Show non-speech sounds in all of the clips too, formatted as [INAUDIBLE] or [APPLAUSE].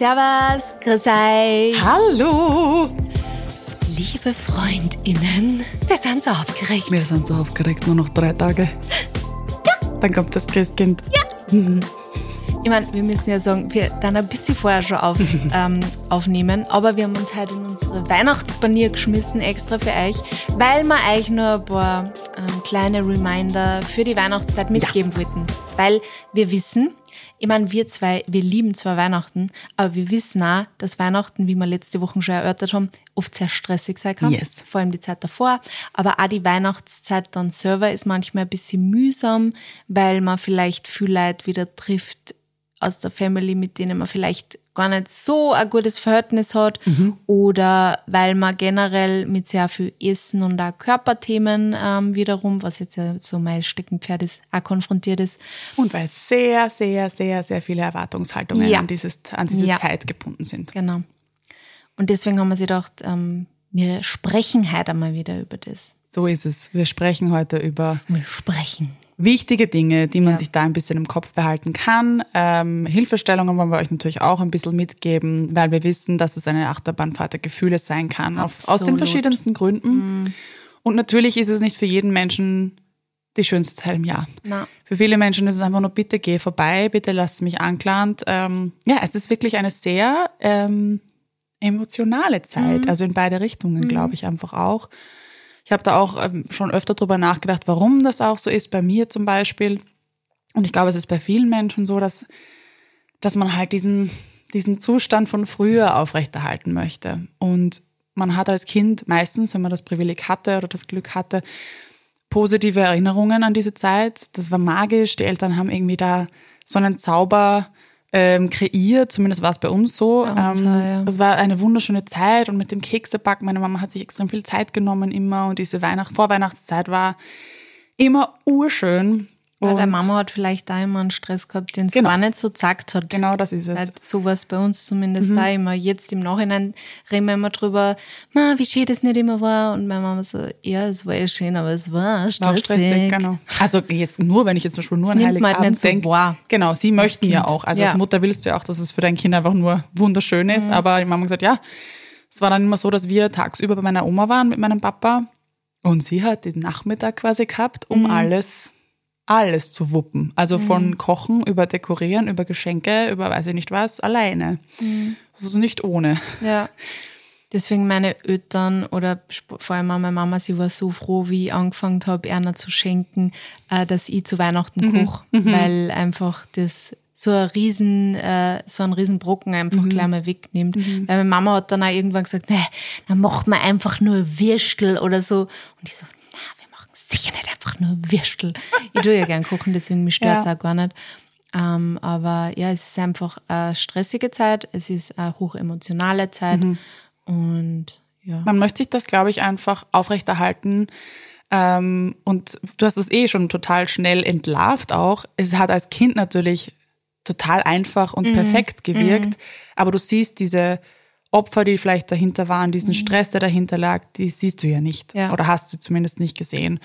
Servus, grüß euch. Hallo! Liebe FreundInnen, wir sind so aufgeregt. Wir sind so aufgeregt, nur noch drei Tage. Ja. Dann kommt das Christkind. Ja. Mhm. [LAUGHS] Ich meine, wir müssen ja sagen, wir dann ein bisschen vorher schon auf, [LAUGHS] ähm, aufnehmen, aber wir haben uns heute in unsere Weihnachtspanier geschmissen, extra für euch, weil wir euch nur ein paar ähm, kleine Reminder für die Weihnachtszeit mitgeben ja. wollten. Weil wir wissen, ich meine, wir zwei, wir lieben zwar Weihnachten, aber wir wissen auch, dass Weihnachten, wie wir letzte Woche schon erörtert haben, oft sehr stressig sein kann. Yes. Vor allem die Zeit davor. Aber auch die Weihnachtszeit dann selber ist manchmal ein bisschen mühsam, weil man vielleicht viel Leute wieder trifft, aus der Family, mit denen man vielleicht gar nicht so ein gutes Verhältnis hat mhm. oder weil man generell mit sehr viel Essen und auch Körperthemen ähm, wiederum, was jetzt ja so mein Steckenpferd ist, auch konfrontiert ist. Und weil sehr, sehr, sehr, sehr viele Erwartungshaltungen ja. an, dieses, an diese ja. Zeit gebunden sind. Genau. Und deswegen haben wir sich gedacht, ähm, wir sprechen heute einmal wieder über das. So ist es. Wir sprechen heute über. Wir sprechen wichtige Dinge, die man ja. sich da ein bisschen im Kopf behalten kann. Ähm, Hilfestellungen wollen wir euch natürlich auch ein bisschen mitgeben, weil wir wissen, dass es eine Achterbahnfahrt der Gefühle sein kann, auf, aus den verschiedensten Gründen. Mhm. Und natürlich ist es nicht für jeden Menschen die schönste Zeit im Jahr. Na. Für viele Menschen ist es einfach nur, bitte geh vorbei, bitte lass mich anklant. Ähm, ja, es ist wirklich eine sehr ähm, emotionale Zeit, mhm. also in beide Richtungen, mhm. glaube ich, einfach auch. Ich habe da auch ähm, schon öfter drüber nachgedacht, warum das auch so ist, bei mir zum Beispiel. Und ich glaube, es ist bei vielen Menschen so, dass, dass man halt diesen, diesen Zustand von früher aufrechterhalten möchte. Und man hat als Kind meistens, wenn man das Privileg hatte oder das Glück hatte, positive Erinnerungen an diese Zeit. Das war magisch. Die Eltern haben irgendwie da so einen Zauber ähm, kreiert, zumindest war es bei uns so. Bei uns, ähm, ja. Das war eine wunderschöne Zeit und mit dem Keksebacken, meine Mama hat sich extrem viel Zeit genommen immer und diese Weihnacht Vorweihnachtszeit war immer urschön. Weil der Mama hat vielleicht da immer einen Stress gehabt, den es genau. gar nicht so gesagt hat. Genau, das ist es. Weil so war es bei uns zumindest mhm. da immer. Jetzt im Nachhinein reden wir immer drüber, Ma, wie schön das nicht immer war. Und meine Mama so, ja, es war ja schön, aber es war stressig. War stressig, genau. Also jetzt nur, wenn ich jetzt zum Beispiel nur an Heiligabend halt so denke. Wow. Genau, sie möchten ja auch. Also ja. als Mutter willst du ja auch, dass es für dein Kind einfach nur wunderschön ist. Mhm. Aber die Mama hat gesagt, ja, es war dann immer so, dass wir tagsüber bei meiner Oma waren mit meinem Papa. Und sie hat den Nachmittag quasi gehabt, um mhm. alles alles zu wuppen. Also mhm. von Kochen über Dekorieren, über Geschenke, über weiß ich nicht was, alleine. Mhm. Das ist nicht ohne. Ja. [LAUGHS] Deswegen meine Eltern oder vor allem auch meine Mama, sie war so froh, wie ich angefangen habe, Erna zu schenken, äh, dass ich zu Weihnachten mhm. koche, mhm. weil einfach das so ein riesen, äh, so ein Riesenbrocken einfach mhm. gleich mal wegnimmt. Mhm. Weil meine Mama hat dann auch irgendwann gesagt, nee, dann macht man einfach nur Würstel oder so. Und ich so, sicher nicht einfach nur Würstel. Ich tue ja gern kochen, deswegen mich stört es ja. auch gar nicht. Ähm, aber ja, es ist einfach eine stressige Zeit, es ist eine hochemotionale Zeit mhm. und ja. Man möchte sich das, glaube ich, einfach aufrechterhalten. Ähm, und du hast es eh schon total schnell entlarvt auch. Es hat als Kind natürlich total einfach und mhm. perfekt gewirkt, mhm. aber du siehst diese Opfer, die vielleicht dahinter waren, diesen mhm. Stress, der dahinter lag, die siehst du ja nicht ja. oder hast du zumindest nicht gesehen.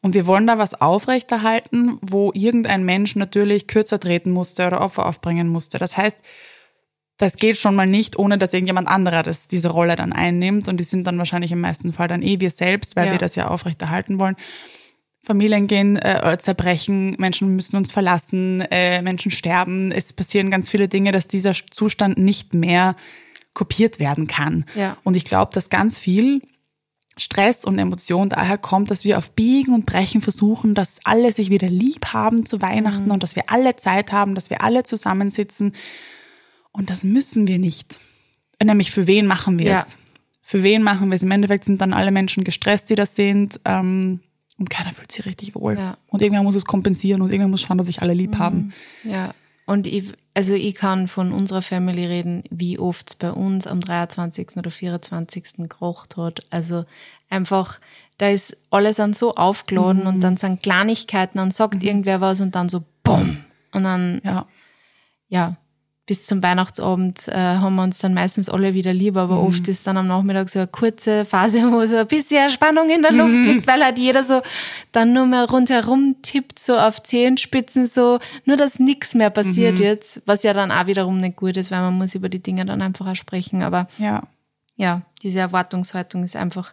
Und wir wollen da was aufrechterhalten, wo irgendein Mensch natürlich kürzer treten musste oder Opfer aufbringen musste. Das heißt, das geht schon mal nicht, ohne dass irgendjemand anderer das, diese Rolle dann einnimmt. Und die sind dann wahrscheinlich im meisten Fall dann eh wir selbst, weil ja. wir das ja aufrechterhalten wollen. Familien gehen äh, zerbrechen, Menschen müssen uns verlassen, äh, Menschen sterben. Es passieren ganz viele Dinge, dass dieser Zustand nicht mehr kopiert werden kann. Ja. Und ich glaube, dass ganz viel Stress und Emotion daher kommt, dass wir auf Biegen und Brechen versuchen, dass alle sich wieder lieb haben zu Weihnachten mhm. und dass wir alle Zeit haben, dass wir alle zusammensitzen. Und das müssen wir nicht. Nämlich für wen machen wir es? Für wen machen wir es? Im Endeffekt sind dann alle Menschen gestresst, die das sind. Ähm, und keiner fühlt sich richtig wohl. Ja. Und irgendwer muss es kompensieren und irgendwer muss schauen, dass sich alle lieb mhm. haben. Ja. Und ich, also ich kann von unserer Family reden, wie oft es bei uns am 23. oder 24. gerocht hat. Also einfach, da ist alles dann so aufgeladen mhm. und dann sind Kleinigkeiten, dann sagt mhm. irgendwer was und dann so BUM! Und dann, ja. ja. Bis zum Weihnachtsabend äh, haben wir uns dann meistens alle wieder lieb, aber mhm. oft ist dann am Nachmittag so eine kurze Phase, wo so ein bisschen Spannung in der Luft mhm. liegt, weil halt jeder so dann nur mehr rundherum tippt, so auf Zehenspitzen, so nur, dass nichts mehr passiert mhm. jetzt, was ja dann auch wiederum nicht gut ist, weil man muss über die Dinge dann einfach auch sprechen, aber ja, ja diese Erwartungshaltung ist einfach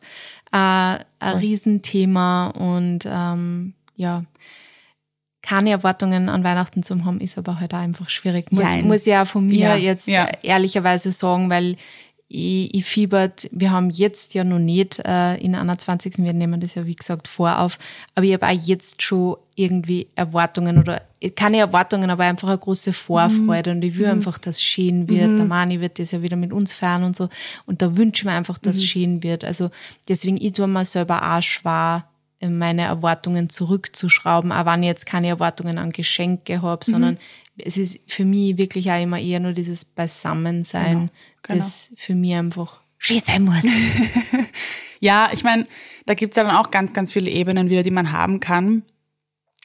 äh, ein. Riesenthema und ähm, ja, keine Erwartungen an Weihnachten zu haben, ist aber halt auch einfach schwierig. Muss, Nein. muss ich auch von mir ja, jetzt ja. ehrlicherweise sagen, weil ich, ich fiebert, wir haben jetzt ja noch nicht äh, in einer 20. Wir nehmen das ja wie gesagt vorauf, aber ich habe auch jetzt schon irgendwie Erwartungen oder keine Erwartungen, aber einfach eine große Vorfreude mhm. und ich will mhm. einfach, dass es schön wird. Mhm. Der Mani wird das ja wieder mit uns feiern und so und da wünsche ich mir einfach, dass es mhm. schön wird. Also deswegen, ich tue mir selber auch schwer, meine Erwartungen zurückzuschrauben, auch wenn ich jetzt keine Erwartungen an Geschenke habe, mhm. sondern es ist für mich wirklich auch immer eher nur dieses Beisammensein, genau, genau. das für mich einfach schön sein [LAUGHS] muss. ja, ich meine, da gibt's ja dann auch ganz, ganz viele Ebenen wieder, die man haben kann.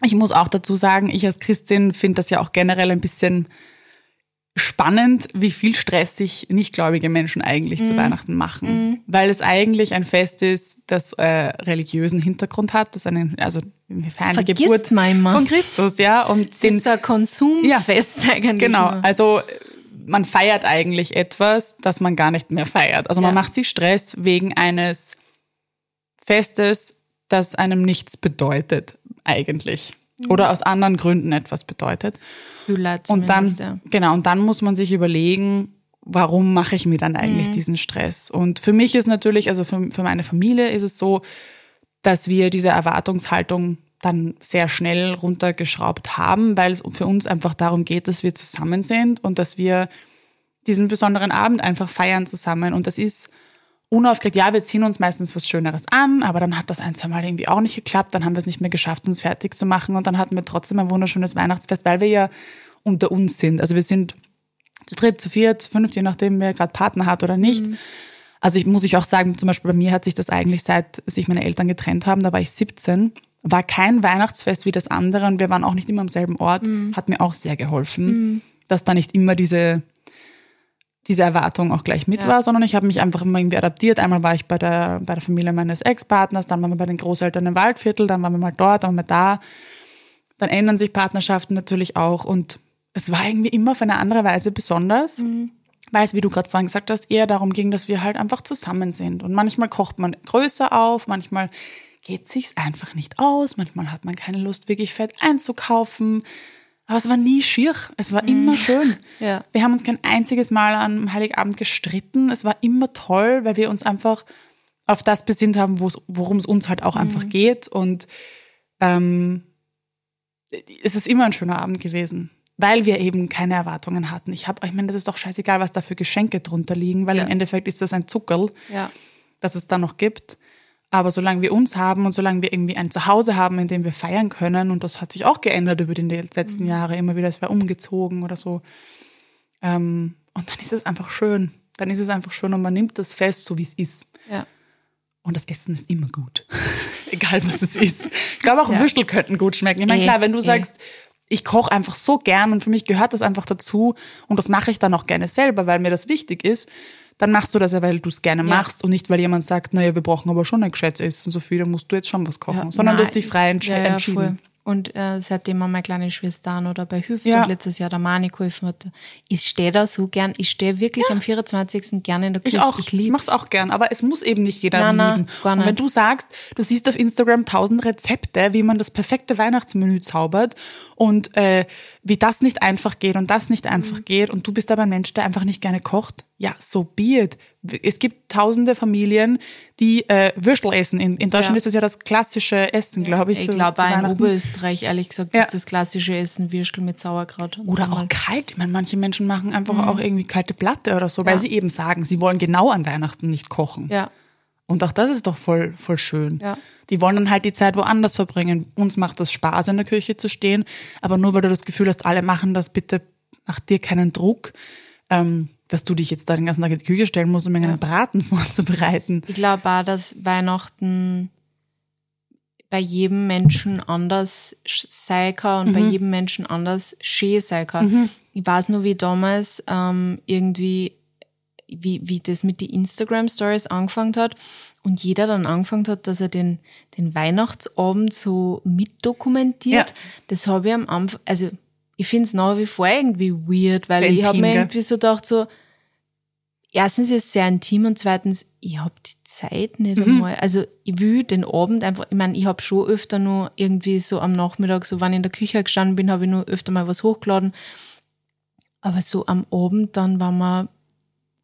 Ich muss auch dazu sagen, ich als Christin finde das ja auch generell ein bisschen spannend, wie viel Stress sich nichtgläubige Menschen eigentlich mhm. zu Weihnachten machen. Mhm. Weil es eigentlich ein Fest ist, das äh, religiösen Hintergrund hat, das einen, also wir feiern die Geburt von Christus, ja. Und das den, ist ein Konsumfest ja, eigentlich. Genau, nur. also man feiert eigentlich etwas, das man gar nicht mehr feiert. Also man macht sich Stress wegen eines Festes, das einem nichts bedeutet, eigentlich. Mhm. Oder aus anderen Gründen etwas bedeutet. Und dann, ja. genau, und dann muss man sich überlegen, warum mache ich mir dann eigentlich mhm. diesen Stress? Und für mich ist natürlich, also für, für meine Familie ist es so, dass wir diese Erwartungshaltung dann sehr schnell runtergeschraubt haben, weil es für uns einfach darum geht, dass wir zusammen sind und dass wir diesen besonderen Abend einfach feiern zusammen. Und das ist unaufgeregt, ja, wir ziehen uns meistens was Schöneres an, aber dann hat das ein, zwei Mal irgendwie auch nicht geklappt, dann haben wir es nicht mehr geschafft, uns fertig zu machen und dann hatten wir trotzdem ein wunderschönes Weihnachtsfest, weil wir ja unter uns sind. Also wir sind zu dritt, zu viert, zu fünft, je nachdem, wer gerade Partner hat oder nicht. Mhm. Also ich muss ich auch sagen, zum Beispiel bei mir hat sich das eigentlich seit sich meine Eltern getrennt haben, da war ich 17, war kein Weihnachtsfest wie das andere und wir waren auch nicht immer am selben Ort, mhm. hat mir auch sehr geholfen, mhm. dass da nicht immer diese diese Erwartung auch gleich mit ja. war, sondern ich habe mich einfach immer irgendwie adaptiert. Einmal war ich bei der, bei der Familie meines Ex-Partners, dann waren wir bei den Großeltern im Waldviertel, dann waren wir mal dort, dann waren wir da. Dann ändern sich Partnerschaften natürlich auch und es war irgendwie immer auf eine andere Weise besonders, mhm. weil es, wie du gerade vorhin gesagt hast, eher darum ging, dass wir halt einfach zusammen sind. Und manchmal kocht man größer auf, manchmal geht sich's einfach nicht aus, manchmal hat man keine Lust, wirklich Fett einzukaufen. Aber es war nie schier. Es war immer mhm. schön. [LAUGHS] Ja. Wir haben uns kein einziges Mal am Heiligabend gestritten. Es war immer toll, weil wir uns einfach auf das besinnt haben, worum es uns halt auch mhm. einfach geht. Und ähm, es ist immer ein schöner Abend gewesen, weil wir eben keine Erwartungen hatten. Ich habe, ich meine, das ist doch scheißegal, was da für Geschenke drunter liegen, weil ja. im Endeffekt ist das ein Zuckerl, ja. das es da noch gibt. Aber solange wir uns haben und solange wir irgendwie ein Zuhause haben, in dem wir feiern können, und das hat sich auch geändert über die letzten mhm. Jahre, immer wieder, es war umgezogen oder so. Ähm, und dann ist es einfach schön. Dann ist es einfach schön und man nimmt das fest, so wie es ist. Ja. Und das Essen ist immer gut. [LAUGHS] Egal was es ist. Ich glaube auch ja. Würstel könnten gut schmecken. Ich meine, klar, wenn du sagst, ich koche einfach so gern und für mich gehört das einfach dazu und das mache ich dann auch gerne selber, weil mir das wichtig ist, dann machst du das ja, weil du es gerne ja. machst und nicht, weil jemand sagt, naja, wir brauchen aber schon ein gescheites Essen, so viel, dann musst du jetzt schon was kochen, ja, sondern nein, du hast dich frei entsch ja, entschieden. Voll. Und äh, seitdem man meine kleine Schwester an oder bei Hüft ja. und letztes Jahr der Mani geholfen hat, ich stehe da so gern, ich stehe wirklich ja. am 24. gerne in der Küche. Ich auch, ich, ich mach's auch gern, aber es muss eben nicht jeder nein, lieben. Nein, und wenn du sagst, du siehst auf Instagram tausend Rezepte, wie man das perfekte Weihnachtsmenü zaubert und äh, wie das nicht einfach geht und das nicht einfach mhm. geht und du bist aber ein Mensch, der einfach nicht gerne kocht, ja, so be it. Es gibt tausende Familien, die äh, Würstel essen. In, in Deutschland ja. ist das ja das klassische Essen, glaube ich. Ich glaube, in Oberösterreich, ehrlich gesagt, ja. ist das klassische Essen Würstel mit Sauerkraut. Oder auch kalt. Ich meine, manche Menschen machen einfach mhm. auch irgendwie kalte Platte oder so, ja. weil sie eben sagen, sie wollen genau an Weihnachten nicht kochen. Ja. Und auch das ist doch voll, voll schön. Ja. Die wollen dann halt die Zeit woanders verbringen. Uns macht das Spaß, in der Küche zu stehen. Aber nur weil du das Gefühl hast, alle machen das, bitte mach dir keinen Druck. Ähm, dass du dich jetzt da den ganzen Tag in die Küche stellen musst, um einen Braten [LAUGHS] vorzubereiten. Ich glaube auch, dass Weihnachten bei jedem Menschen anders sein kann und mhm. bei jedem Menschen anders schön sein kann. Mhm. Ich weiß nur, wie damals ähm, irgendwie, wie, wie das mit den Instagram-Stories angefangen hat und jeder dann angefangen hat, dass er den, den Weihnachtsabend so mitdokumentiert. Ja. Das habe ich am Anfang, also ich finde es nach wie vor irgendwie weird, weil Intim, ich habe mir irgendwie so gedacht, so, erstens ist es sehr intim und zweitens, ich habe die Zeit nicht mhm. einmal. Also ich will den Abend einfach, ich meine, ich habe schon öfter nur irgendwie so am Nachmittag, so wenn ich in der Küche gestanden bin, habe ich nur öfter mal was hochgeladen. Aber so am Abend dann, wenn man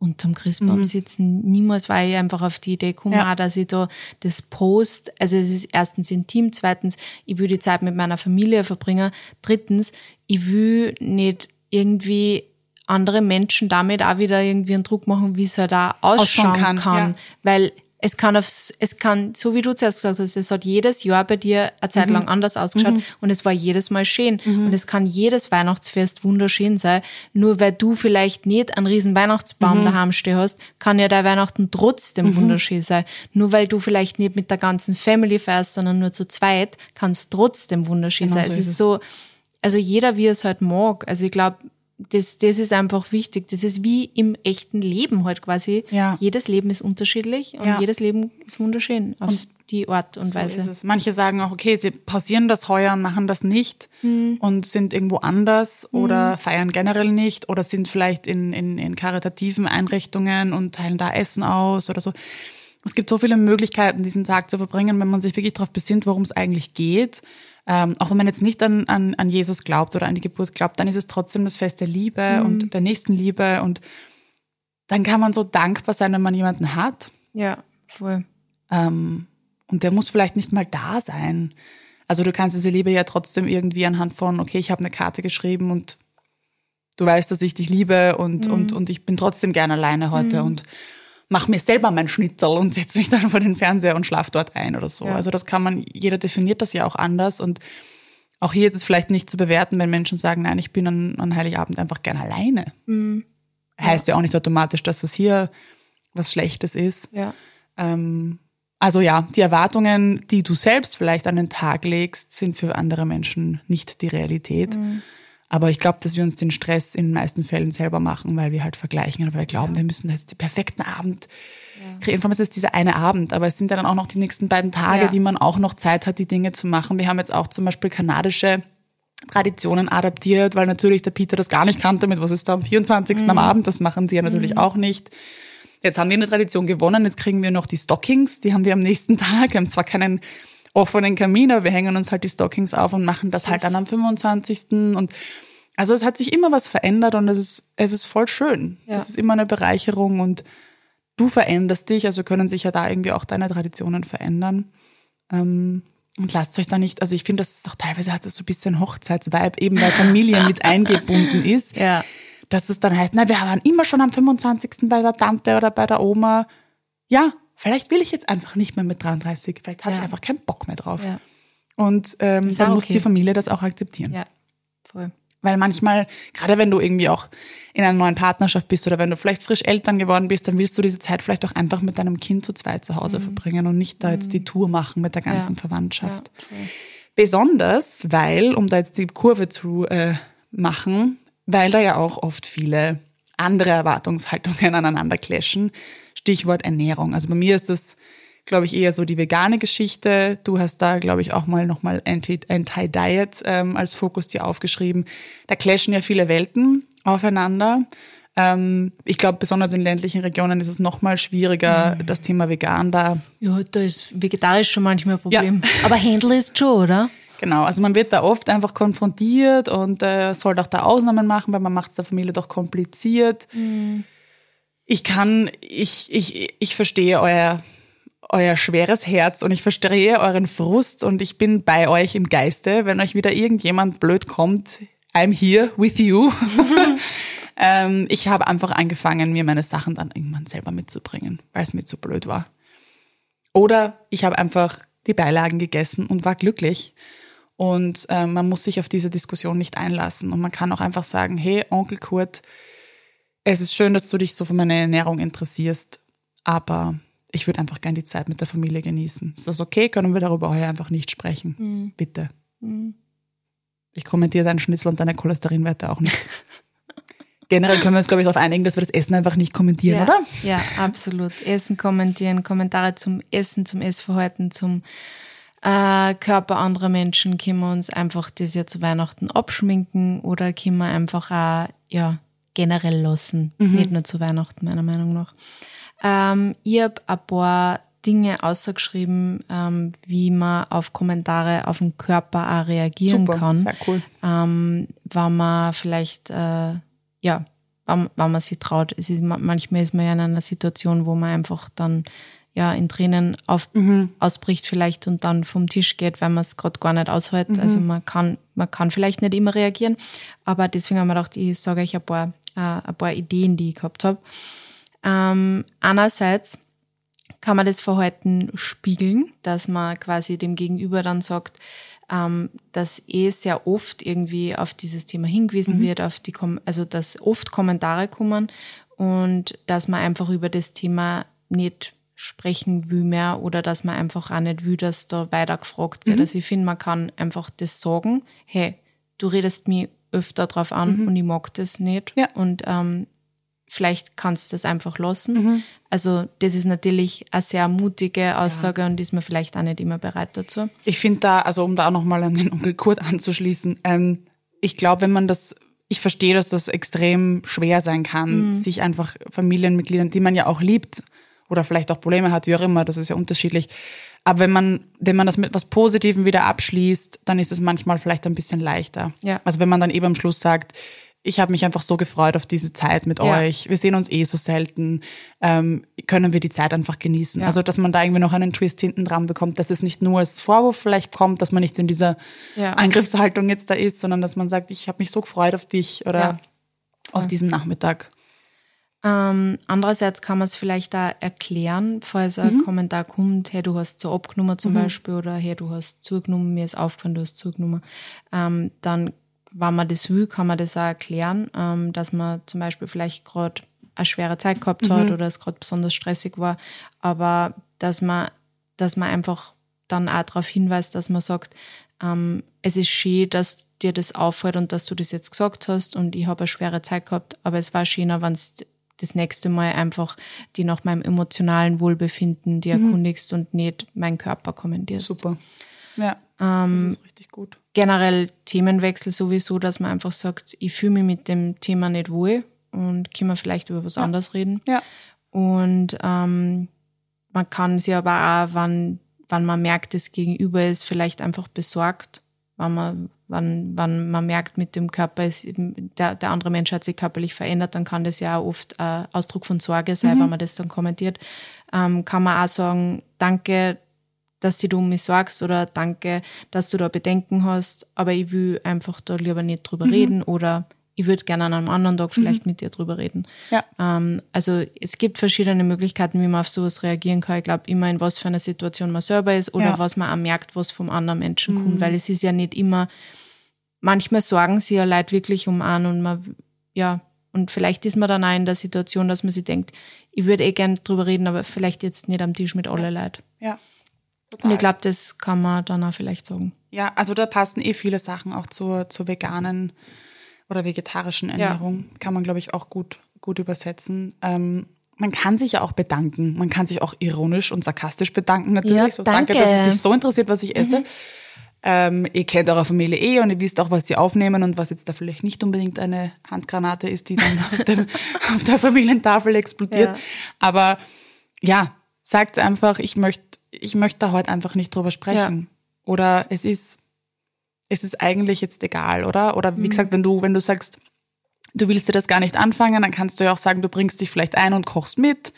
unterm Christbaum mhm. sitzen. Niemals war ich einfach auf die Idee gekommen, ja. dass ich da das Post, also es ist erstens intim, zweitens, ich will die Zeit mit meiner Familie verbringen, drittens, ich will nicht irgendwie andere Menschen damit auch wieder irgendwie einen Druck machen, wie es halt auch ausschauen, kann, kann. Ja. weil es kann auf, es kann, so wie du zuerst gesagt hast, es hat jedes Jahr bei dir eine Zeit mhm. lang anders ausgeschaut mhm. und es war jedes Mal schön. Mhm. Und es kann jedes Weihnachtsfest wunderschön sein. Nur weil du vielleicht nicht einen riesen Weihnachtsbaum mhm. daheim stehen hast, kann ja dein Weihnachten trotzdem mhm. wunderschön sein. Nur weil du vielleicht nicht mit der ganzen Family fährst, sondern nur zu zweit, kann es trotzdem wunderschön genau sein. So es ist, ist so, also jeder wie es halt mag. Also ich glaube, das, das ist einfach wichtig. Das ist wie im echten Leben halt quasi. Ja. Jedes Leben ist unterschiedlich und ja. jedes Leben ist wunderschön auf und die Art und so Weise. Manche sagen auch, okay, sie pausieren das heuer und machen das nicht hm. und sind irgendwo anders hm. oder feiern generell nicht oder sind vielleicht in, in, in karitativen Einrichtungen und teilen da Essen aus oder so. Es gibt so viele Möglichkeiten, diesen Tag zu verbringen, wenn man sich wirklich darauf besinnt, worum es eigentlich geht. Ähm, auch wenn man jetzt nicht an, an, an Jesus glaubt oder an die Geburt glaubt, dann ist es trotzdem das Fest der Liebe mhm. und der Nächstenliebe und dann kann man so dankbar sein, wenn man jemanden hat. Ja, voll. Ähm, und der muss vielleicht nicht mal da sein. Also du kannst diese Liebe ja trotzdem irgendwie anhand von, okay, ich habe eine Karte geschrieben und du weißt, dass ich dich liebe und, mhm. und, und ich bin trotzdem gern alleine heute mhm. und mach mir selber mein Schnitzel und setze mich dann vor den Fernseher und schlaf dort ein oder so. Ja. Also das kann man, jeder definiert das ja auch anders und auch hier ist es vielleicht nicht zu bewerten, wenn Menschen sagen, nein, ich bin an, an Heiligabend einfach gern alleine. Mhm. Heißt ja. ja auch nicht automatisch, dass es hier was Schlechtes ist. Ja. Ähm, also ja, die Erwartungen, die du selbst vielleicht an den Tag legst, sind für andere Menschen nicht die Realität. Mhm. Aber ich glaube, dass wir uns den Stress in den meisten Fällen selber machen, weil wir halt vergleichen oder weil wir glauben, ja. wir müssen jetzt den perfekten Abend kreieren. Vor allem ist es dieser eine Abend, aber es sind ja dann auch noch die nächsten beiden Tage, ja. die man auch noch Zeit hat, die Dinge zu machen. Wir haben jetzt auch zum Beispiel kanadische Traditionen adaptiert, weil natürlich der Peter das gar nicht kannte, mit was ist da am 24. Mhm. am Abend, das machen sie ja natürlich mhm. auch nicht. Jetzt haben wir eine Tradition gewonnen, jetzt kriegen wir noch die Stockings, die haben wir am nächsten [LAUGHS] Tag. Wir haben zwar keinen offenen Kamin, aber wir hängen uns halt die Stockings auf und machen das Süß. halt dann am 25. Und also es hat sich immer was verändert und es ist, es ist voll schön. Ja. Es ist immer eine Bereicherung und du veränderst dich, also können sich ja da irgendwie auch deine Traditionen verändern. Ähm, und lasst euch da nicht, also ich finde, das ist auch teilweise hat das so ein bisschen Hochzeitsvibe, eben weil Familie mit [LAUGHS] eingebunden ist. Ja. Dass es dann heißt, na, wir waren immer schon am 25. bei der Tante oder bei der Oma. Ja, vielleicht will ich jetzt einfach nicht mehr mit 33, vielleicht habe ja. ich einfach keinen Bock mehr drauf. Ja. Und ähm, dann okay. muss die Familie das auch akzeptieren. Ja, voll. Weil manchmal, gerade wenn du irgendwie auch in einer neuen Partnerschaft bist oder wenn du vielleicht frisch Eltern geworden bist, dann willst du diese Zeit vielleicht auch einfach mit deinem Kind zu zweit zu Hause mhm. verbringen und nicht da jetzt die mhm. Tour machen mit der ganzen ja. Verwandtschaft. Ja, okay. Besonders, weil, um da jetzt die Kurve zu äh, machen, weil da ja auch oft viele andere Erwartungshaltungen aneinander clashen. Stichwort Ernährung. Also bei mir ist das, glaube ich, eher so die vegane Geschichte. Du hast da, glaube ich, auch mal nochmal Anti-Diet ähm, als Fokus dir aufgeschrieben. Da clashen ja viele Welten aufeinander. Ähm, ich glaube, besonders in ländlichen Regionen ist es nochmal schwieriger, mhm. das Thema vegan da. Ja, da ist vegetarisch schon manchmal ein Problem. Ja. Aber Händler ist schon, oder? Genau, also man wird da oft einfach konfrontiert und äh, soll doch da Ausnahmen machen, weil man macht es der Familie doch kompliziert. Mhm. Ich kann, ich, ich, ich verstehe euer, euer schweres Herz und ich verstehe euren Frust und ich bin bei euch im Geiste. Wenn euch wieder irgendjemand blöd kommt, I'm here with you. [LAUGHS] ähm, ich habe einfach angefangen, mir meine Sachen dann irgendwann selber mitzubringen, weil es mir zu blöd war. Oder ich habe einfach die Beilagen gegessen und war glücklich. Und äh, man muss sich auf diese Diskussion nicht einlassen. Und man kann auch einfach sagen, hey, Onkel Kurt, es ist schön, dass du dich so für meine Ernährung interessierst, aber ich würde einfach gerne die Zeit mit der Familie genießen. Ist das okay? Können wir darüber heute einfach nicht sprechen? Mhm. Bitte. Mhm. Ich kommentiere deinen Schnitzel und deine Cholesterinwerte auch nicht. Generell können wir uns, glaube ich, darauf einigen, dass wir das Essen einfach nicht kommentieren, ja, oder? Ja, absolut. Essen kommentieren, Kommentare zum Essen, zum Essverhalten, zum äh, Körper anderer Menschen, können wir uns einfach das ja zu Weihnachten abschminken oder können wir einfach auch, ja, generell lassen. Nicht nur zu Weihnachten, meiner Meinung nach. Ähm, ich habe ein paar Dinge ausgeschrieben, ähm, wie man auf Kommentare auf den Körper auch reagieren Super, kann. sehr cool. Ähm, wenn man vielleicht, äh, ja, wenn, wenn man sich traut. Es ist, ma- manchmal ist man ja in einer Situation, wo man einfach dann ja in Tränen auf, ausbricht vielleicht und dann vom Tisch geht, weil man es gerade gar nicht aushält. Also man kann, man kann vielleicht nicht immer reagieren. Aber deswegen haben wir gedacht, ich sage euch ein paar, äh, ein paar Ideen, die ich gehabt habe. Ähm, einerseits kann man das Verhalten spiegeln, dass man quasi dem Gegenüber dann sagt, ähm, dass eh sehr oft irgendwie auf dieses Thema hingewiesen wird, auf die, Kom also dass oft Kommentare kommen und dass man einfach über das Thema nicht sprechen will mehr oder dass man einfach auch nicht will, dass da weiter gefragt wird. Also ich finde, man kann einfach das sagen, hey, du redest mich öfter drauf an und ich mag das nicht Ja. und ähm, vielleicht kannst du das einfach lassen. Also das ist natürlich eine sehr mutige Aussage und ist man vielleicht auch nicht immer bereit dazu. Ich finde da, also um da auch nochmal an den Onkel Kurt anzuschließen, ähm, ich glaube, wenn man das, ich verstehe, dass das extrem schwer sein kann, sich einfach Familienmitgliedern, die man ja auch liebt oder vielleicht auch Probleme hat, wie auch immer, das ist ja unterschiedlich. Aber wenn man, wenn man das mit was Positivem wieder abschließt, dann ist es manchmal vielleicht ein bisschen leichter. Ja. Also wenn man dann eben am Schluss sagt, ich habe mich einfach so gefreut auf diese Zeit mit Ja. euch. Wir sehen uns eh so selten. Ähm, können wir die Zeit einfach genießen? Ja. Also, dass man da irgendwie noch einen Twist hinten dran bekommt, dass es nicht nur als Vorwurf vielleicht kommt, dass man nicht in dieser Ja. Angriffshaltung jetzt da ist, sondern dass man sagt, ich habe mich so gefreut auf dich oder auf diesen Nachmittag. Ähm, andererseits kann man es vielleicht da erklären, falls ein Kommentar kommt, hey, du hast so abgenommen zum Beispiel oder hey, du hast zugenommen, mir ist aufgefallen, du hast zugenommen. Ähm, dann, wenn man das will, kann man das auch erklären, ähm, dass man zum Beispiel vielleicht gerade eine schwere Zeit gehabt hat oder es gerade besonders stressig war, aber dass man, dass man einfach dann auch darauf hinweist, dass man sagt, ähm, es ist schön, dass dir das auffällt und dass du das jetzt gesagt hast und ich habe eine schwere Zeit gehabt, aber es war schöner, wenn es das nächste Mal einfach die nach meinem emotionalen Wohlbefinden die erkundigst und nicht meinen Körper kommentierst. Super. Ja, Ähm, das ist richtig gut. Generell Themenwechsel sowieso, dass man einfach sagt, ich fühle mich mit dem Thema nicht wohl und können wir vielleicht über was anderes reden. Ja. Und ähm, man kann sie aber auch, wann, wann man merkt, das Gegenüber ist vielleicht einfach besorgt, wenn man, wann, wann man merkt, mit dem Körper ist der, der andere Mensch hat sich körperlich verändert, dann kann das ja auch oft ein Ausdruck von Sorge sein, wenn man das dann kommentiert. Ähm, kann man auch sagen, danke, dass du um mich sorgst oder danke, dass du da Bedenken hast, aber ich will einfach da lieber nicht drüber reden oder ich würde gerne an einem anderen Tag vielleicht mit dir drüber reden. Ja. Ähm, also es gibt verschiedene Möglichkeiten, wie man auf sowas reagieren kann. Ich glaube immer, in was für einer Situation man selber ist oder Ja. was man auch merkt, was vom anderen Menschen kommt, weil es ist ja nicht immer, manchmal sorgen sie ja Leute wirklich um einen und man, ja, und vielleicht ist man dann auch in der Situation, dass man sich denkt, ich würde eh gern drüber reden, aber vielleicht jetzt nicht am Tisch mit alle Leuten. Ja. Und ich glaube, das kann man dann auch vielleicht sagen. Ja, also da passen eh viele Sachen auch zur, zur veganen oder vegetarischen Ernährung. Kann man, glaube ich, auch gut, gut übersetzen. Ähm, man kann sich ja auch bedanken. Man kann sich auch ironisch und sarkastisch bedanken, natürlich. Ja, so, danke, danke. dass es dich so interessiert, was ich esse. Ähm, ihr kennt eure Familie eh und ihr wisst auch, was sie aufnehmen und was jetzt da vielleicht nicht unbedingt eine Handgranate ist, die dann auf, dem, [LAUGHS] auf der Familientafel explodiert. Ja. Aber ja, sagt einfach, ich möchte ich möchte da heute einfach nicht drüber sprechen. Oder es ist, es ist eigentlich jetzt egal, oder? Oder wie gesagt, wenn du, wenn du sagst, du willst dir das gar nicht anfangen, dann kannst du ja auch sagen, du bringst dich vielleicht ein und kochst mit.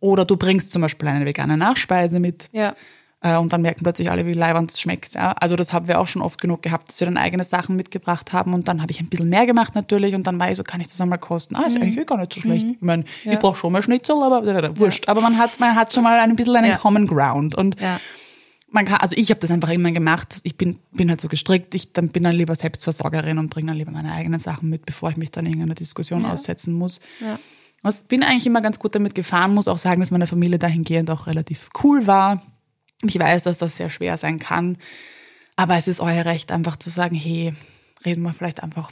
Oder du bringst zum Beispiel eine vegane Nachspeise mit. Ja. Äh, Und dann merken plötzlich alle, wie leibend es schmeckt. Ja? Also das haben wir auch schon oft genug gehabt, dass wir dann eigene Sachen mitgebracht haben und dann habe ich ein bisschen mehr gemacht natürlich und dann war ich so, kann ich das einmal kosten? Ah, ist eigentlich eh gar nicht so schlecht. Ich meine, ich brauche schon mal Schnitzel, aber wurscht. Aber man hat, man hat schon mal ein bisschen einen Ja. Common Ground und Ja. Man kann, also ich habe das einfach immer gemacht. Ich bin, bin halt so gestrickt. Ich dann bin dann lieber Selbstversorgerin und bringe dann lieber meine eigenen Sachen mit, bevor ich mich dann in irgendeiner Diskussion aussetzen muss. Ja. Ich bin eigentlich immer ganz gut damit gefahren, muss auch sagen, dass meine Familie dahingehend auch relativ cool war. Ich weiß, dass das sehr schwer sein kann. Aber es ist euer Recht, einfach zu sagen, hey, reden wir vielleicht einfach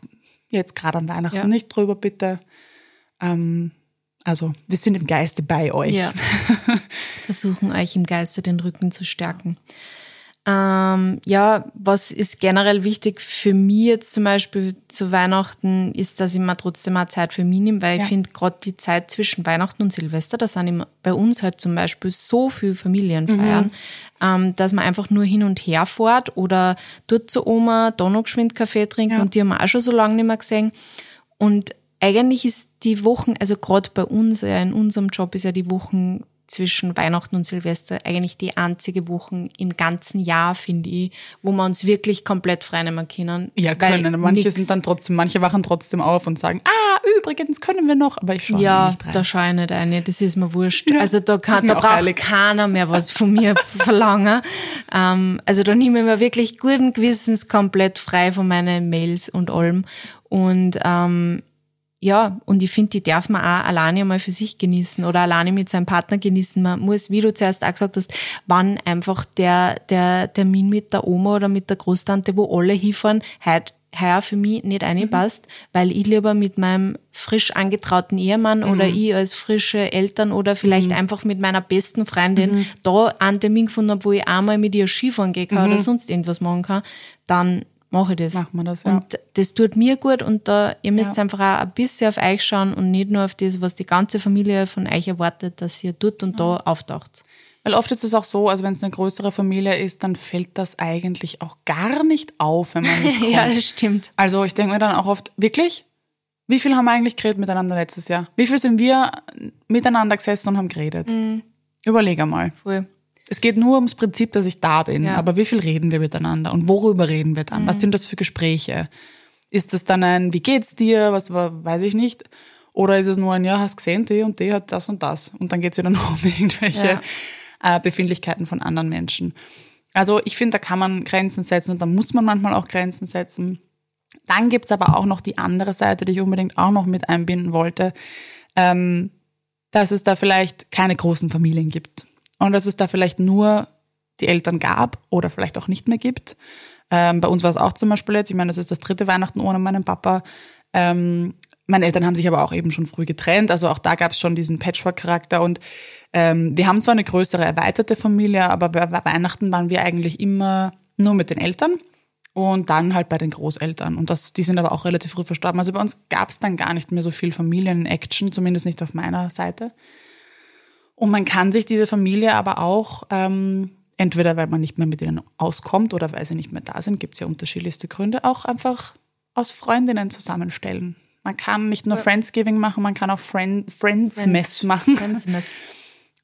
jetzt gerade an Weihnachten ja. nicht drüber, bitte. Ähm, also wir sind im Geiste bei euch. Ja. [LAUGHS] Versuchen euch im Geiste den Rücken zu stärken. Ähm, ja, was ist generell wichtig für mich jetzt zum Beispiel zu Weihnachten, ist, dass ich mir trotzdem auch Zeit für mich nehme, weil ja. ich finde gerade die Zeit zwischen Weihnachten und Silvester, da sind immer bei uns halt zum Beispiel so viele Familienfeiern, mhm. ähm, dass man einfach nur hin und her fährt oder dort zur Oma, da noch geschwind Kaffee trinken ja. und die haben wir auch schon so lange nicht mehr gesehen. Und eigentlich ist die Wochen, also gerade bei uns, ja, in unserem Job ist ja die Wochen zwischen Weihnachten und Silvester eigentlich die einzige Woche im ganzen Jahr, finde ich, wo wir uns wirklich komplett frei nehmen können. Ja, können. Manche sind dann trotzdem, manche wachen trotzdem auf und sagen, ah, übrigens können wir noch, aber ich schaue ja, nicht rein. Ja, da schaue ich nicht rein. Das ist mir wurscht. Ja, also da, kann, da braucht heilig. keiner mehr was von mir [LAUGHS] verlangen. Ähm, also da nehme ich mir wirklich guten Gewissens komplett frei von meinen Mails und allem. Und ähm, ja, und ich finde, die darf man auch alleine mal für sich genießen oder alleine mit seinem Partner genießen. Man muss, wie du zuerst auch gesagt hast, wann einfach der, der Termin mit der Oma oder mit der Großtante, wo alle hinfahren, halt heuer für mich nicht reinpasst, mhm. weil ich lieber mit meinem frisch angetrauten Ehemann mhm. oder ich als frische Eltern oder vielleicht mhm. einfach mit meiner besten Freundin mhm. da einen Termin gefunden habe, wo ich einmal mit ihr Skifahren gehen kann oder mhm. sonst irgendwas machen kann, dann mache ich das. Machen wir das, ja. Und das tut mir gut und da, ihr müsst ja. einfach auch ein bisschen auf euch schauen und nicht nur auf das, was die ganze Familie von euch erwartet, dass ihr dort und ja. da auftaucht. Weil oft ist es auch so, also wenn es eine größere Familie ist, dann fällt das eigentlich auch gar nicht auf, wenn man nicht [LAUGHS] kommt. ja, das stimmt. Also ich denke mir dann auch oft, wirklich? Wie viel haben wir eigentlich geredet miteinander letztes Jahr? Wie viel sind wir miteinander gesessen und haben geredet? Mhm. Überleg einmal. Voll. Es geht nur ums Prinzip, dass ich da bin. Ja. Aber wie viel reden wir miteinander? Und worüber reden wir dann? Mhm. Was sind das für Gespräche? Ist das dann ein, wie geht's dir? Was war, weiß ich nicht. Oder ist es nur ein, ja, hast gesehen, die und die hat das und das. Und dann geht's wieder [LAUGHS] nur um irgendwelche ja. äh, Befindlichkeiten von anderen Menschen. Also ich finde, da kann man Grenzen setzen und da muss man manchmal auch Grenzen setzen. Dann gibt's aber auch noch die andere Seite, die ich unbedingt auch noch mit einbinden wollte, ähm, dass es da vielleicht keine großen Familien gibt und dass es da vielleicht nur die Eltern gab oder vielleicht auch nicht mehr gibt. Ähm, bei uns war es auch zum Beispiel jetzt, ich meine, das ist das dritte Weihnachten ohne meinen Papa. Ähm, meine Eltern haben sich aber auch eben schon früh getrennt, also auch da gab es schon diesen Patchwork-Charakter und ähm, wir haben zwar eine größere erweiterte Familie, aber bei Weihnachten waren wir eigentlich immer nur mit den Eltern und dann halt bei den Großeltern. Und das, die sind aber auch relativ früh verstorben. Also bei uns gab es dann gar nicht mehr so viel Familien-Action, zumindest nicht auf meiner Seite. Und man kann sich diese Familie aber auch, ähm, entweder weil man nicht mehr mit ihnen auskommt oder weil sie nicht mehr da sind, gibt es ja unterschiedlichste Gründe, auch einfach aus Freundinnen zusammenstellen. Man kann nicht nur Friendsgiving machen, man kann auch Friend, Friendsmess Friends, machen. Friendsmess.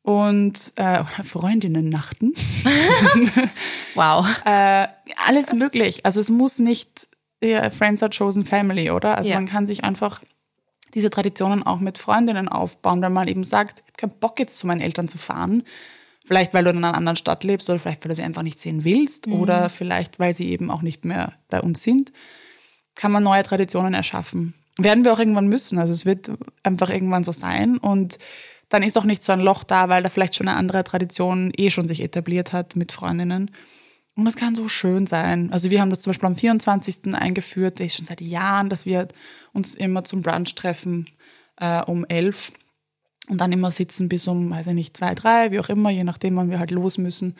Und äh, Freundinnen-Nachten. [LAUGHS] wow. Äh, alles möglich. Also es muss nicht ja, Friends are chosen family, oder? Also ja. man kann sich einfach diese Traditionen auch mit Freundinnen aufbauen, weil man eben sagt, ich habe keinen Bock jetzt zu meinen Eltern zu fahren. Vielleicht, weil du in einer anderen Stadt lebst oder vielleicht, weil du sie einfach nicht sehen willst mhm. oder vielleicht, weil sie eben auch nicht mehr bei uns sind, kann man neue Traditionen erschaffen. Werden wir auch irgendwann müssen. Also es wird einfach irgendwann so sein und dann ist auch nicht so ein Loch da, weil da vielleicht schon eine andere Tradition eh schon sich etabliert hat mit Freundinnen. Und das kann so schön sein. Also wir haben das zum Beispiel am 24. eingeführt, das ist schon seit Jahren, dass wir uns immer zum Brunch treffen äh, um elf und dann immer sitzen bis um, weiß ich nicht, zwei, drei, wie auch immer, je nachdem, wann wir halt los müssen.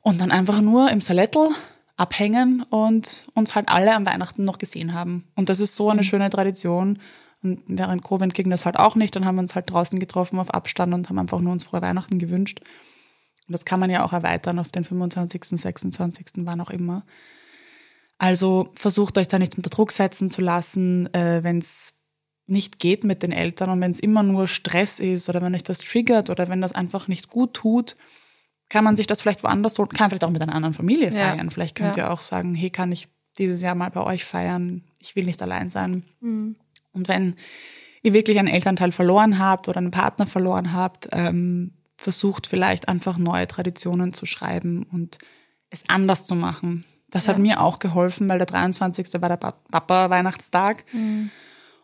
Und dann einfach nur im Salettel abhängen und uns halt alle am Weihnachten noch gesehen haben. Und das ist so eine mhm. schöne Tradition. Und während Covid ging das halt auch nicht. Dann haben wir uns halt draußen getroffen auf Abstand und haben einfach nur uns frohe Weihnachten gewünscht. Und das kann man ja auch erweitern auf den 25., 26., wann auch immer. Also versucht euch da nicht unter Druck setzen zu lassen, äh, wenn es nicht geht mit den Eltern und wenn es immer nur Stress ist oder wenn euch das triggert oder wenn das einfach nicht gut tut, kann man sich das vielleicht woanders holen, kann vielleicht auch mit einer anderen Familie feiern. Ja. Vielleicht könnt ja. ihr auch sagen, hey, kann ich dieses Jahr mal bei euch feiern? Ich will nicht allein sein. Mhm. Und wenn ihr wirklich einen Elternteil verloren habt oder einen Partner verloren habt, ähm, versucht vielleicht einfach neue Traditionen zu schreiben und es anders zu machen. Das ja. hat mir auch geholfen, weil der 23. war der Papa-Weihnachtstag. Mhm.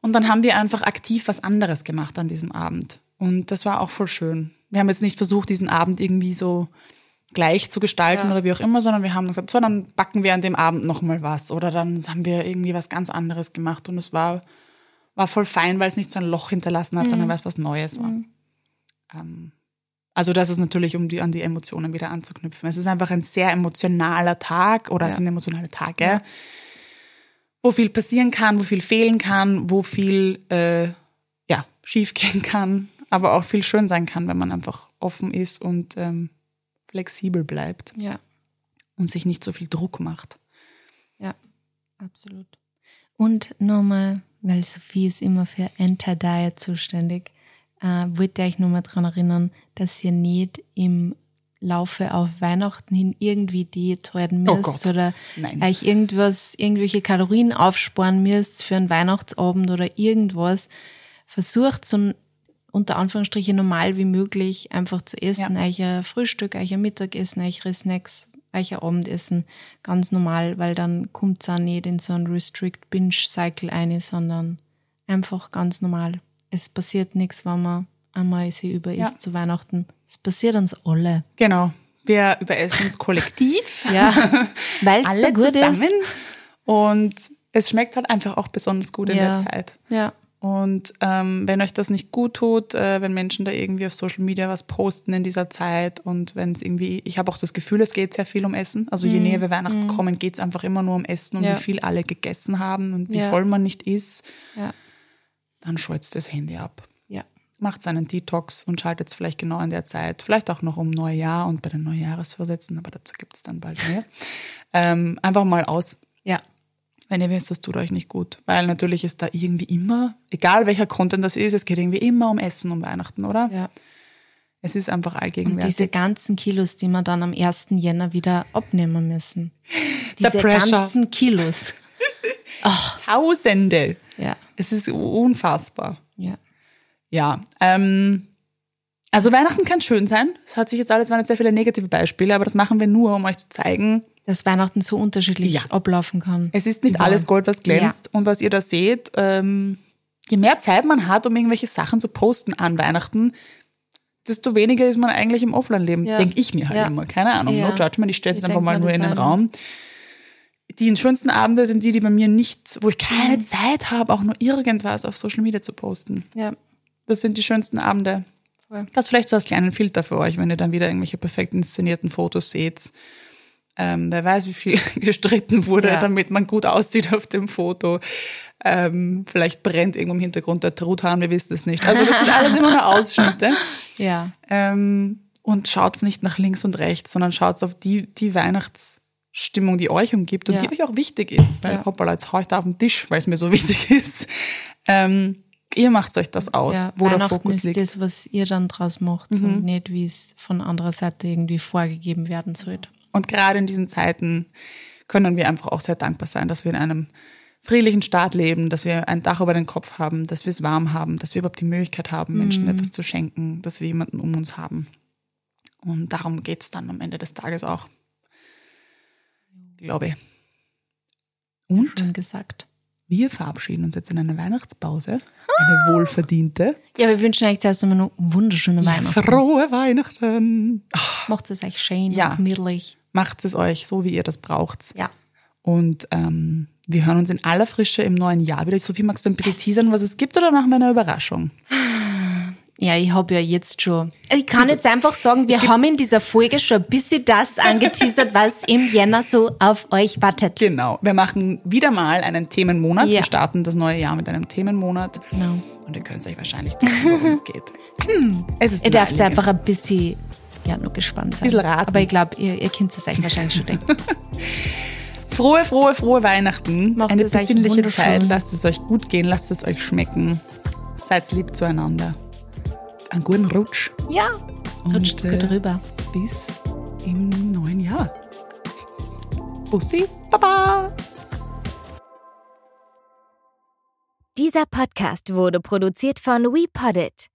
Und dann haben wir einfach aktiv was anderes gemacht an diesem Abend. Und das war auch voll schön. Wir haben jetzt nicht versucht, diesen Abend irgendwie so gleich zu gestalten ja. oder wie auch immer, sondern wir haben gesagt, so, dann backen wir an dem Abend nochmal was oder dann haben wir irgendwie was ganz anderes gemacht und es war, war voll fein, weil es nicht so ein Loch hinterlassen hat, mhm. sondern weil es was Neues war. Mhm. Ähm, also das ist natürlich, um die, an die Emotionen wieder anzuknüpfen. Es ist einfach ein sehr emotionaler Tag oder ja. es sind emotionale Tage, ja. wo viel passieren kann, wo viel fehlen kann, wo viel äh, ja, schief gehen kann, aber auch viel schön sein kann, wenn man einfach offen ist und ähm, flexibel bleibt. Ja. Und sich nicht so viel Druck macht. Ja, absolut. Und nochmal, weil Sophie ist immer für Anti-Diet zuständig, äh, wollte ich nochmal daran erinnern, dass ihr nicht im Laufe auf Weihnachten hin irgendwie Diät halten oh müsst oh oder Nein. euch irgendwas, irgendwelche Kalorien aufsparen müsst für einen Weihnachtsabend oder irgendwas. Versucht so unter Anführungsstrichen normal wie möglich einfach zu essen. Ja. Euer Frühstück, euer Mittagessen, eure Snacks, euer Abendessen. Ganz normal, weil dann kommt es auch nicht in so einen Restrict-Binge-Cycle ein, sondern einfach ganz normal. Es passiert nichts, wenn man einmal sie überisst ja. zu Weihnachten. Es passiert uns alle. Genau. Wir überessen uns kollektiv. [LAUGHS] ja. [LAUGHS] Weil es so gut zusammen. ist. Und es schmeckt halt einfach auch besonders gut in der Zeit. Ja. Und ähm, wenn euch das nicht gut tut, äh, wenn Menschen da irgendwie auf Social Media was posten in dieser Zeit und wenn es irgendwie, ich habe auch das Gefühl, es geht sehr viel um Essen. Also je mm. näher wir Weihnachten mm. kommen, geht es einfach immer nur um Essen und ja. wie viel alle gegessen haben und wie ja. voll man nicht ist. Ja. Dann schaltet das Handy ab. Ja. Macht seinen Detox und schaltet es vielleicht genau in der Zeit, vielleicht auch noch um Neujahr und bei den Neujahresvorsätzen, aber dazu gibt es dann bald mehr. [LAUGHS] ähm, einfach mal aus. Ja wenn ihr wisst, das tut euch nicht gut. Weil natürlich ist da irgendwie immer, egal welcher Content das ist, es geht irgendwie immer um Essen um Weihnachten, oder? Ja. Es ist einfach allgegenwärtig. Und diese ganzen Kilos, die wir dann am 1. Jänner wieder abnehmen müssen. [LAUGHS] Diese ganzen Kilos. [LAUGHS] Ach. Tausende. Ja. Es ist unfassbar. Ja. Ja. Ähm, also Weihnachten kann schön sein. Es hat sich jetzt alles, waren jetzt sehr viele negative Beispiele, aber das machen wir nur, um euch zu zeigen, dass Weihnachten so unterschiedlich ja. ablaufen kann. Es ist nicht ja. alles Gold, was glänzt. Ja. Und was ihr da seht, ähm, je mehr Zeit man hat, um irgendwelche Sachen zu posten an Weihnachten, desto weniger ist man eigentlich im Offline-Leben, denke ich mir halt immer. Keine Ahnung, no judgment, ich stelle es einfach mal nur in den Raum. Die schönsten Abende sind die, die bei mir nicht, wo ich keine. Zeit habe, auch nur irgendwas auf Social Media zu posten. Ja. Das sind die schönsten Abende. Voll. Das vielleicht so als kleinen Filter für euch, wenn ihr dann wieder irgendwelche perfekt inszenierten Fotos seht ähm, wer weiß, wie viel [LAUGHS] gestritten wurde, ja. damit man gut aussieht auf dem Foto. Ähm, vielleicht brennt irgendwo im Hintergrund der Truthahn, wir wissen es nicht. Also das sind alles immer nur Ausschnitte. [LAUGHS] Ja. Ähm, und schaut nicht nach links und rechts, sondern schaut auf die, die Weihnachtsstimmung, die euch umgibt und ja. die euch auch wichtig ist. Weil, ja. hoppala, jetzt hau ich da auf den Tisch, weil es mir so [LAUGHS] wichtig ist. Ähm, ihr macht euch das aus, ja, wo der Fokus liegt. ist das, was ihr dann draus macht mhm. und nicht, wie es von anderer Seite irgendwie vorgegeben werden sollte. Und gerade in diesen Zeiten können wir einfach auch sehr dankbar sein, dass wir in einem friedlichen Staat leben, dass wir ein Dach über den Kopf haben, dass wir es warm haben, dass wir überhaupt die Möglichkeit haben, Menschen mhm. etwas zu schenken, dass wir jemanden um uns haben. Und darum geht es dann am Ende des Tages auch. Glaube ich. Und Schön gesagt. Wir verabschieden uns jetzt in eine Weihnachtspause. Eine wohlverdiente. Ja, wir wünschen euch zuerst einmal noch wunderschöne Weihnachten. frohe Weihnachten. Macht es euch schön ja. und gemütlich. Macht es euch so, wie ihr das braucht. Ja. Und ähm, wir hören uns in aller Frische im neuen Jahr wieder. Sophie, magst du ein bisschen teasern, was es gibt oder machen wir eine Überraschung? Ja, ich habe ja jetzt schon. Ich kann jetzt einfach sagen, wir haben in dieser Folge schon ein bisschen das angeteasert, [LAUGHS] was im Jänner so auf euch wartet. Genau. Wir machen wieder mal einen Themenmonat. Ja. Wir starten das neue Jahr mit einem Themenmonat. Genau. Und ihr könnt euch wahrscheinlich denken, worum es geht. [LAUGHS] Hm. Es ist ihr dürft einfach ein bisschen, ja, nur gespannt sein. Ein bisschen raten. Aber ich glaube, ihr, ihr könnt es euch wahrscheinlich schon denken. [LAUGHS] frohe, frohe, frohe Weihnachten. Macht Eine besinnliche Zeit. Lasst es euch gut gehen, lasst es euch schmecken. Seid lieb zueinander einen guten Rutsch. Ja, rutscht gut rüber. Bis im neuen Jahr. Bussi, Baba! Dieser Podcast wurde produziert von WePoddit.